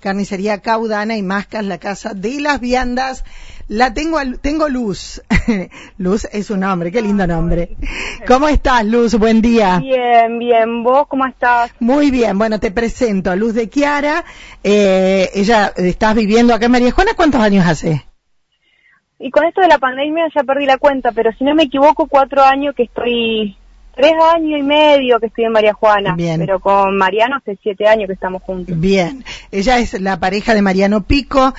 carnicería Caudana y Mascas, la casa de las viandas. La tengo, tengo Luz. Luz es un nombre, qué lindo nombre. ¿Cómo estás, Luz? Buen día. Bien, bien. ¿Vos cómo estás? Muy bien. Bueno, te presento a Luz de Kiara. Eh, ella, estás viviendo acá en María Juana. ¿Cuántos años hace? Y con esto de la pandemia ya perdí la cuenta, pero si no me equivoco, cuatro años que estoy tres años y medio que estoy en María Juana, Bien. pero con Mariano hace siete años que estamos juntos. Bien, ella es la pareja de Mariano Pico.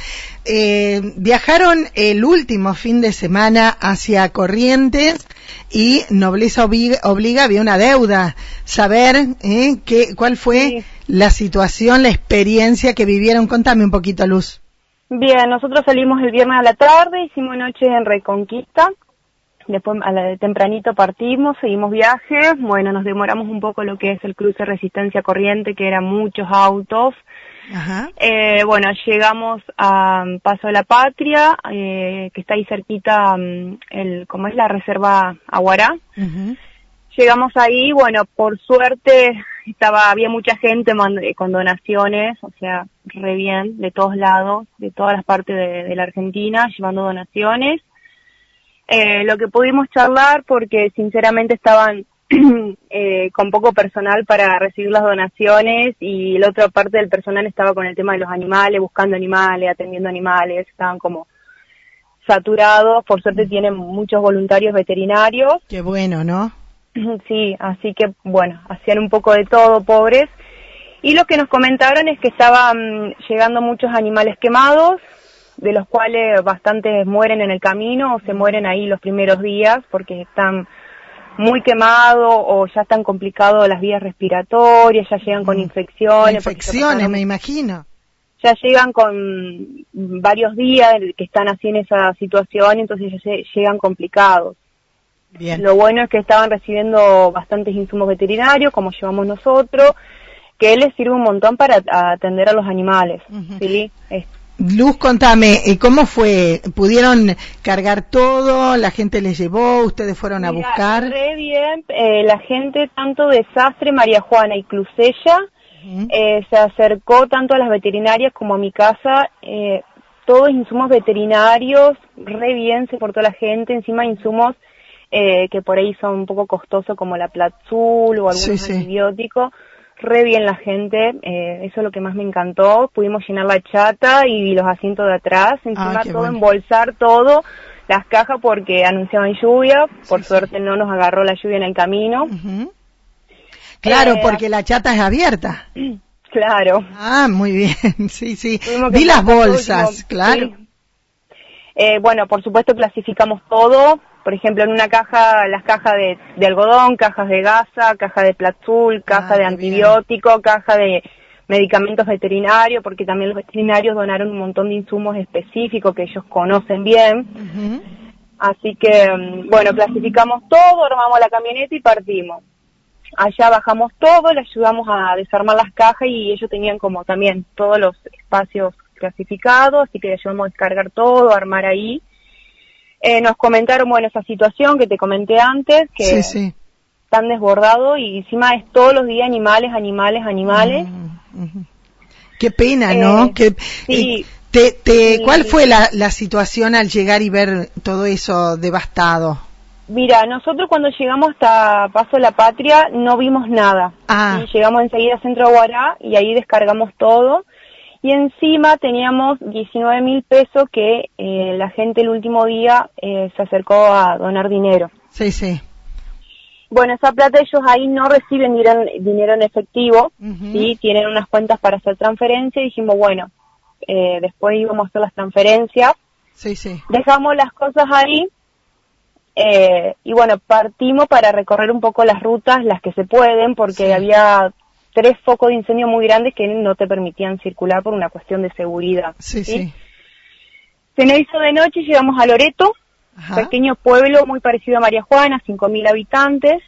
Eh, viajaron el último fin de semana hacia Corrientes y Nobleza Obliga, había una deuda, saber eh, qué, cuál fue la situación, la experiencia que vivieron. Contame un poquito, Luz. Bien, nosotros salimos el viernes a la tarde, hicimos noche en Reconquista, después a la, tempranito partimos, seguimos viaje, bueno, nos demoramos un poco lo que es el cruce resistencia corriente, que eran muchos autos. Ajá. Eh, bueno, llegamos a um, Paso de la Patria, eh, que está ahí cerquita, um, el, como es la reserva Aguará. Llegamos ahí, bueno, por suerte estaba, había mucha gente eh, con donaciones, o sea, re bien, de todos lados, de todas las partes de la Argentina, llevando donaciones. Eh, lo que pudimos charlar porque sinceramente estaban eh, con poco personal para recibir las donaciones y la otra parte del personal estaba con el tema de los animales, buscando animales, atendiendo animales, estaban como saturados, por suerte tienen muchos voluntarios veterinarios. Qué bueno, ¿no? Sí, así que bueno, hacían un poco de todo, pobres. Y lo que nos comentaron es que estaban llegando muchos animales quemados, de los cuales bastantes mueren en el camino o se mueren ahí los primeros días porque están muy quemados o ya están complicados las vías respiratorias, ya llegan con mm. infecciones. Infecciones, me imagino. Ya llegan con varios días que están así en esa situación, entonces ya llegan complicados. Bien. Lo bueno es que estaban recibiendo bastantes insumos veterinarios, como llevamos nosotros, que les sirve un montón para atender a los animales. ¿sí? Luz, contame, eh, ¿cómo fue? ¿Pudieron cargar todo? ¿La gente les llevó? ¿Ustedes fueron a buscar? Re bien, eh, la gente tanto de Sastre, María Juana y Clusella eh, se acercó tanto a las veterinarias como a mi casa. todos insumos veterinarios, re bien se portó la gente, encima insumos que por ahí son un poco costosos como la Platzul o algunos antibióticos re bien la gente, eh, eso es lo que más me encantó, pudimos llenar la chata y los asientos de atrás, encima todo, embolsar todo, las cajas porque anunciaban lluvia, por suerte no nos agarró la lluvia en el camino. Claro, eh, porque la chata es abierta. Claro. Ah, muy bien, sí, sí. Vi las bolsas, claro. Eh, bueno, por supuesto clasificamos todo, por ejemplo, en una caja, las cajas de, algodón, cajas de gasa, caja de platzul, caja de antibiótico, caja de medicamentos veterinarios, porque también los veterinarios donaron un montón de insumos específicos que ellos conocen bien. Así que, mm, bueno, clasificamos todo, armamos la camioneta y partimos. Allá bajamos todo, le ayudamos a desarmar las cajas y ellos tenían como también todos los espacios clasificados, así que le ayudamos a descargar todo, armar ahí eh, nos comentaron, bueno, esa situación que te comenté antes, que están desbordados y encima es todos los días animales, animales, animales. Mm, Qué pena, ¿no? Eh, que, sí. Eh, te, ¿Cuál fue la, la situación al llegar y ver todo eso devastado? Mira, nosotros cuando llegamos hasta Paso de la Patria no vimos nada. Ah. llegamos enseguida a Centro Guará y ahí descargamos todo y encima teníamos 19 mil pesos que eh, la gente el último día eh, se acercó a donar dinero. Sí, sí. Bueno, esa plata ellos ahí no reciben dinero, en efectivo, y tienen unas cuentas para hacer transferencia y dijimos, bueno, eh, después íbamos a hacer las transferencias. Sí, sí. Dejamos las cosas ahí y bueno, partimos para recorrer un poco las rutas, las que se pueden, porque había tres focos de incendio muy grandes que no te permitían circular por una cuestión de seguridad. Sí, sí. Se nos hizo de noche, llegamos a Loreto, pequeño pueblo muy parecido a María Juana, 5.000 habitantes.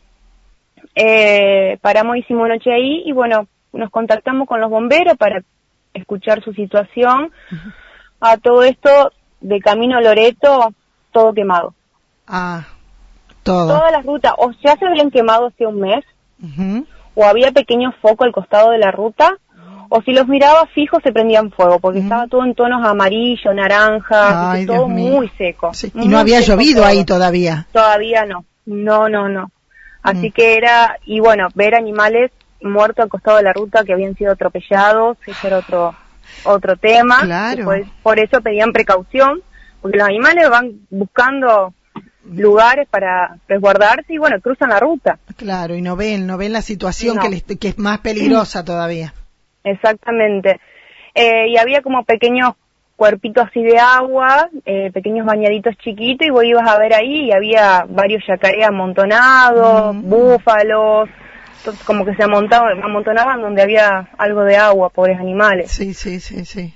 Eh, paramos, hicimos noche ahí y bueno, nos contactamos con los bomberos para escuchar su situación. A todo esto, de camino a Loreto, todo quemado. Ah, todo. Todas las rutas, o ya se habían quemado hace un mes, o había pequeños focos al costado de la ruta o si los miraba fijos se prendían fuego, porque estaba todo en tonos amarillo, naranja, todo muy seco. y no había llovido ahí todavía. Todavía no, no, no, no. Así mm. que era, y bueno, ver animales muertos al costado de la ruta que habían sido atropellados, ese era otro, otro tema. Claro. por eso pedían precaución, porque los animales van buscando lugares para resguardarse y bueno, cruzan la ruta. Claro, y no ven, no ven la situación Que, que es más peligrosa todavía. Exactamente. Eh, y había como pequeños cuerpitos así de agua, eh, pequeños bañaditos chiquitos, y vos ibas a ver ahí y había varios yacarés amontonados, mm. búfalos, como que se amontaban, amontonaban donde había algo de agua, pobres animales. Sí, sí, sí, sí.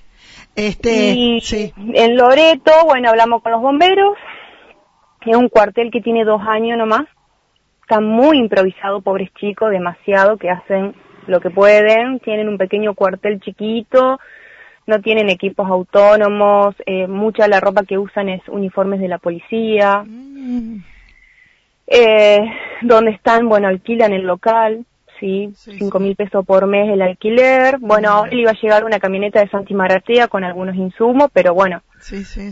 Este, y sí. en Loreto, bueno, hablamos con los bomberos, es un cuartel que tiene dos años nomás, está muy improvisado, pobres chicos, demasiado, que hacen lo que pueden, tienen un pequeño cuartel chiquito, no tienen equipos autónomos, eh, mucha de la ropa que usan es uniformes de la policía, mm. eh, donde están, bueno, alquilan el local, sí, cinco mil pesos por mes el alquiler, bueno, ahora le iba a llegar una camioneta de Santi Maratea con algunos insumos, pero bueno,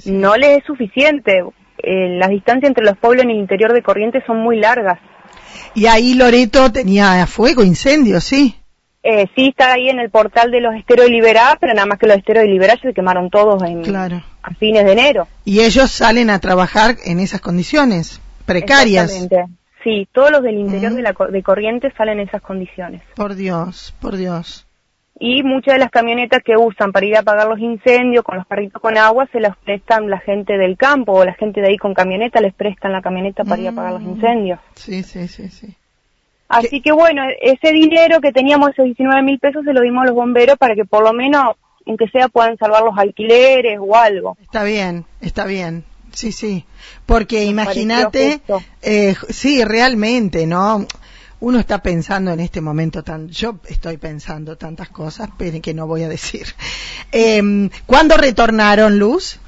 no le es suficiente, eh, las distancias entre los pueblos en el interior de Corrientes son muy largas. Y ahí Loreto tenía fuego, incendio, sí. Eh, sí, está ahí en el portal de los esteros de Liberá, pero nada más que los esteros de Liberá se quemaron todos en, a fines de enero. Y ellos salen a trabajar en esas condiciones precarias. Exactamente. Sí, todos los del interior de, la, de Corrientes salen en esas condiciones. Por Dios, por Dios. Y muchas de las camionetas que usan para ir a apagar los incendios con los carritos con agua se las prestan la gente del campo o la gente de ahí con camioneta les prestan la camioneta para ir a apagar los mm. incendios. Sí, sí, sí, sí. Así que bueno, ese dinero que teníamos, esos 19 mil pesos, se lo dimos a los bomberos para que por lo menos, aunque sea, puedan salvar los alquileres o algo. Está bien, está bien. Sí, sí. Porque imagínate, eh, sí, realmente, ¿no? Uno está pensando en este momento tan, yo estoy pensando tantas cosas, pero que no voy a decir. Eh, ¿Cuándo retornaron, Luz?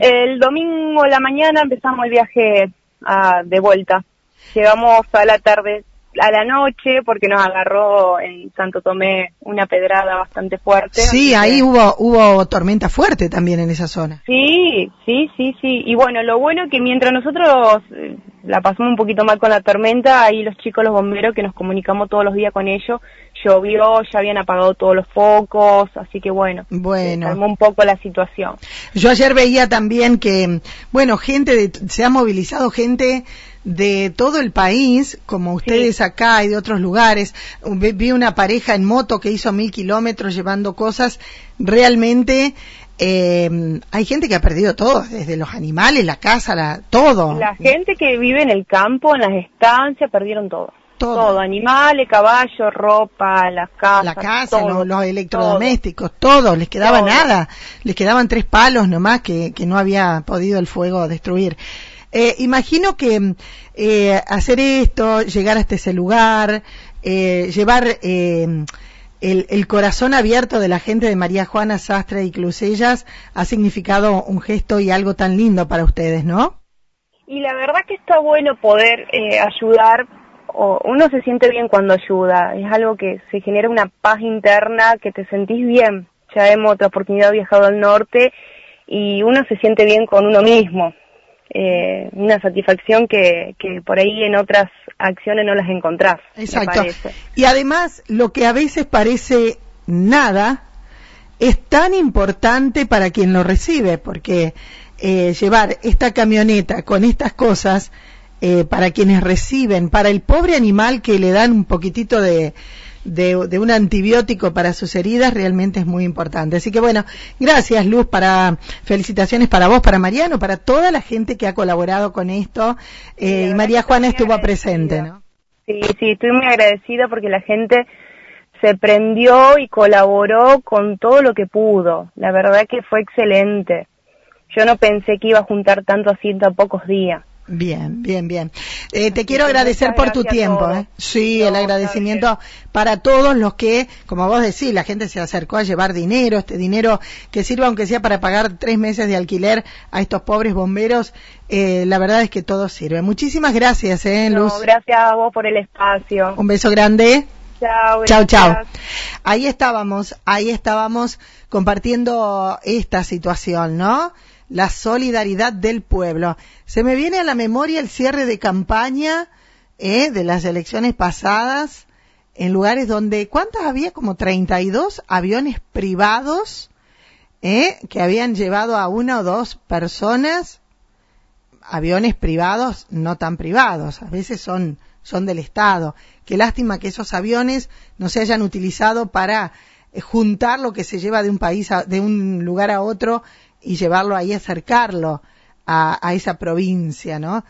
El domingo la mañana empezamos el viaje ah, de vuelta. Llegamos a la tarde, a la noche porque nos agarró en Santo Tomé una pedrada bastante fuerte. Sí, ahí hubo hubo tormenta fuerte también en esa zona. Sí, sí, sí, sí. Y bueno, lo bueno es que mientras nosotros la pasamos un poquito mal con la tormenta, ahí los chicos, los bomberos, que nos comunicamos todos los días con ellos, llovió, ya habían apagado todos los focos, así que bueno, bueno. calmó un poco la situación. Yo ayer veía también que, bueno, gente, se ha movilizado gente de todo el país, como ustedes acá y de otros lugares. Vi una pareja en moto que hizo mil kilómetros llevando cosas. Realmente eh, hay gente que ha perdido todo, desde los animales, la casa, la, todo. La gente que vive en el campo, en las estancias, perdieron todo. Todo. animales, caballos, ropa, las casas. La casa, los, electrodomésticos, todo. Les quedaba nada. Les quedaban tres palos nomás que, que no había podido el fuego destruir. Eh, imagino que eh, hacer esto, llegar hasta ese lugar, eh, llevar eh, el, el, corazón abierto de la gente de María Juana Sastre y Clusellas ha significado un gesto y algo tan lindo para ustedes, ¿no? Y la verdad que está bueno poder eh, ayudar, o uno se siente bien cuando ayuda, es algo que se genera una paz interna, que te sentís bien. Ya hemos otra oportunidad viajado al norte y uno se siente bien con uno mismo, eh, una satisfacción que, que por ahí en otras acciones no las encontrás. Exacto. Y además, lo que a veces parece nada, es tan importante para quien lo recibe, porque eh, llevar esta camioneta con estas cosas eh, para quienes reciben, para el pobre animal que le dan un poquitito de, de, un antibiótico para sus heridas realmente es muy importante. Así que bueno, gracias Luz, para felicitaciones para vos, para Mariano, para toda la gente que ha colaborado con esto. Eh, y María Juana estuvo presente, ¿no? Sí, sí, estoy muy agradecida porque la gente se prendió y colaboró con todo lo que pudo. La verdad que fue excelente. Yo no pensé que iba a juntar tanto así en tan pocos días. Bien, bien, bien. Eh, te quiero agradecer por tu tiempo. ¿eh? Sí, el agradecimiento para todos los que, como vos decís, la gente se acercó a llevar dinero, este dinero que sirva aunque sea para pagar tres meses de alquiler a estos pobres bomberos. Eh, la verdad es que todo sirve. Muchísimas gracias, ¿eh, Luz? gracias a vos por el espacio. Un beso grande. Chao, chao, chao. Ahí estábamos, ahí estábamos compartiendo esta situación, ¿no? La solidaridad del pueblo. Se me viene a la memoria el cierre de campaña ¿eh? de las elecciones pasadas en lugares donde, ¿cuántos había? Como 32 aviones privados ¿eh? que habían llevado a una o dos personas, aviones privados, no tan privados, a veces son, son del Estado. Qué lástima que esos aviones no se hayan utilizado para eh, juntar lo que se lleva de un país, de un lugar a otro y llevarlo ahí, acercarlo a, esa provincia, ¿no?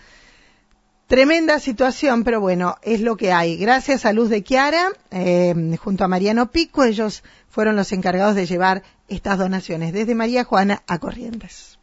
Tremenda situación, pero bueno, es lo que hay. Gracias a Luz de Chiara, eh, junto a Mariano Pico, ellos fueron los encargados de llevar estas donaciones desde María Juana a Corrientes.